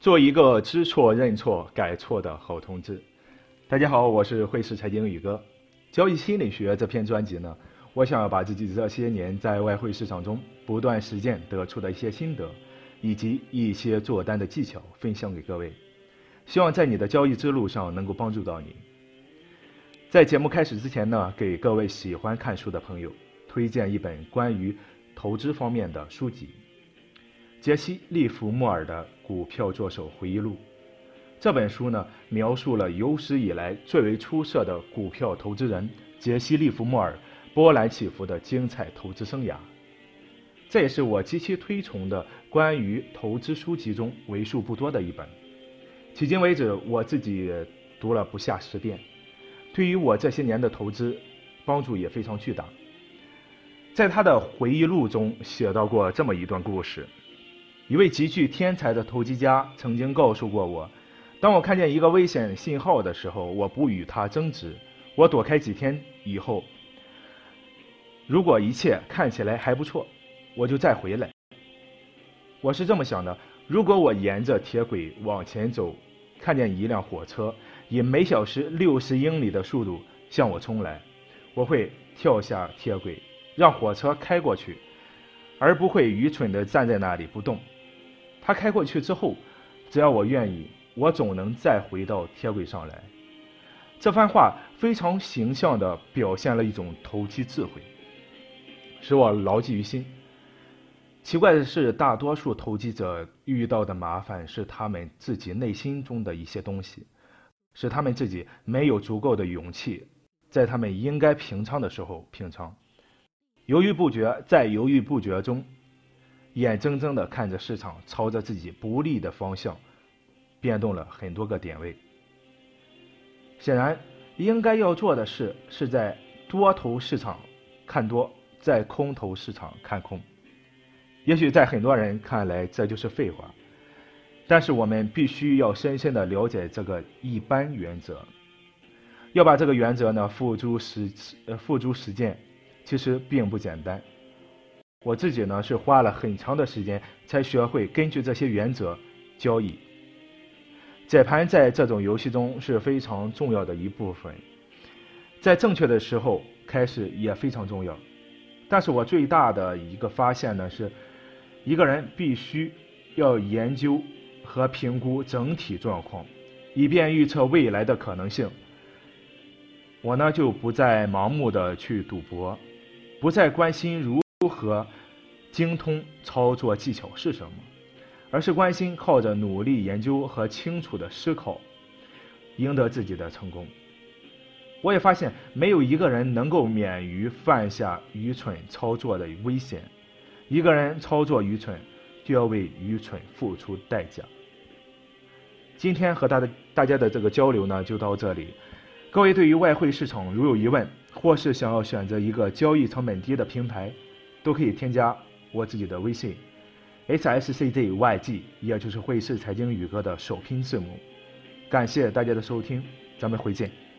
做一个知错认错改错的好同志。大家好，我是汇市财经宇哥。交易心理学这篇专辑呢，我想要把自己这些年在外汇市场中不断实践得出的一些心得，以及一些做单的技巧分享给各位，希望在你的交易之路上能够帮助到你。在节目开始之前呢，给各位喜欢看书的朋友推荐一本关于投资方面的书籍。杰西·利弗莫尔的《股票作手回忆录》这本书呢，描述了有史以来最为出色的股票投资人杰西·利弗莫尔波澜起伏的精彩投资生涯。这也是我极其推崇的关于投资书籍中为数不多的一本。迄今为止，我自己读了不下十遍，对于我这些年的投资帮助也非常巨大。在他的回忆录中写到过这么一段故事。一位极具天才的投机家曾经告诉过我：“当我看见一个危险信号的时候，我不与他争执，我躲开几天以后，如果一切看起来还不错，我就再回来。”我是这么想的：如果我沿着铁轨往前走，看见一辆火车以每小时六十英里的速度向我冲来，我会跳下铁轨，让火车开过去，而不会愚蠢地站在那里不动。他开过去之后，只要我愿意，我总能再回到铁轨上来。这番话非常形象地表现了一种投机智慧，使我牢记于心。奇怪的是，大多数投机者遇到的麻烦是他们自己内心中的一些东西，是他们自己没有足够的勇气，在他们应该平仓的时候平仓，犹豫不决，在犹豫不决中。眼睁睁地看着市场朝着自己不利的方向变动了很多个点位。显然，应该要做的事是在多头市场看多，在空头市场看空。也许在很多人看来这就是废话，但是我们必须要深深地了解这个一般原则，要把这个原则呢付诸实呃付诸实践，其实并不简单。我自己呢是花了很长的时间才学会根据这些原则交易。解盘在这种游戏中是非常重要的一部分，在正确的时候开始也非常重要。但是我最大的一个发现呢是，一个人必须要研究和评估整体状况，以便预测未来的可能性。我呢就不再盲目的去赌博，不再关心如。和精通操作技巧是什么？而是关心靠着努力研究和清楚的思考，赢得自己的成功。我也发现，没有一个人能够免于犯下愚蠢操作的危险。一个人操作愚蠢，就要为愚蠢付出代价。今天和大的大家的这个交流呢，就到这里。各位对于外汇市场如有疑问，或是想要选择一个交易成本低的平台，都可以添加我自己的微信，h s c z y g，也就是汇市财经宇哥的首拼字母。感谢大家的收听，咱们回见。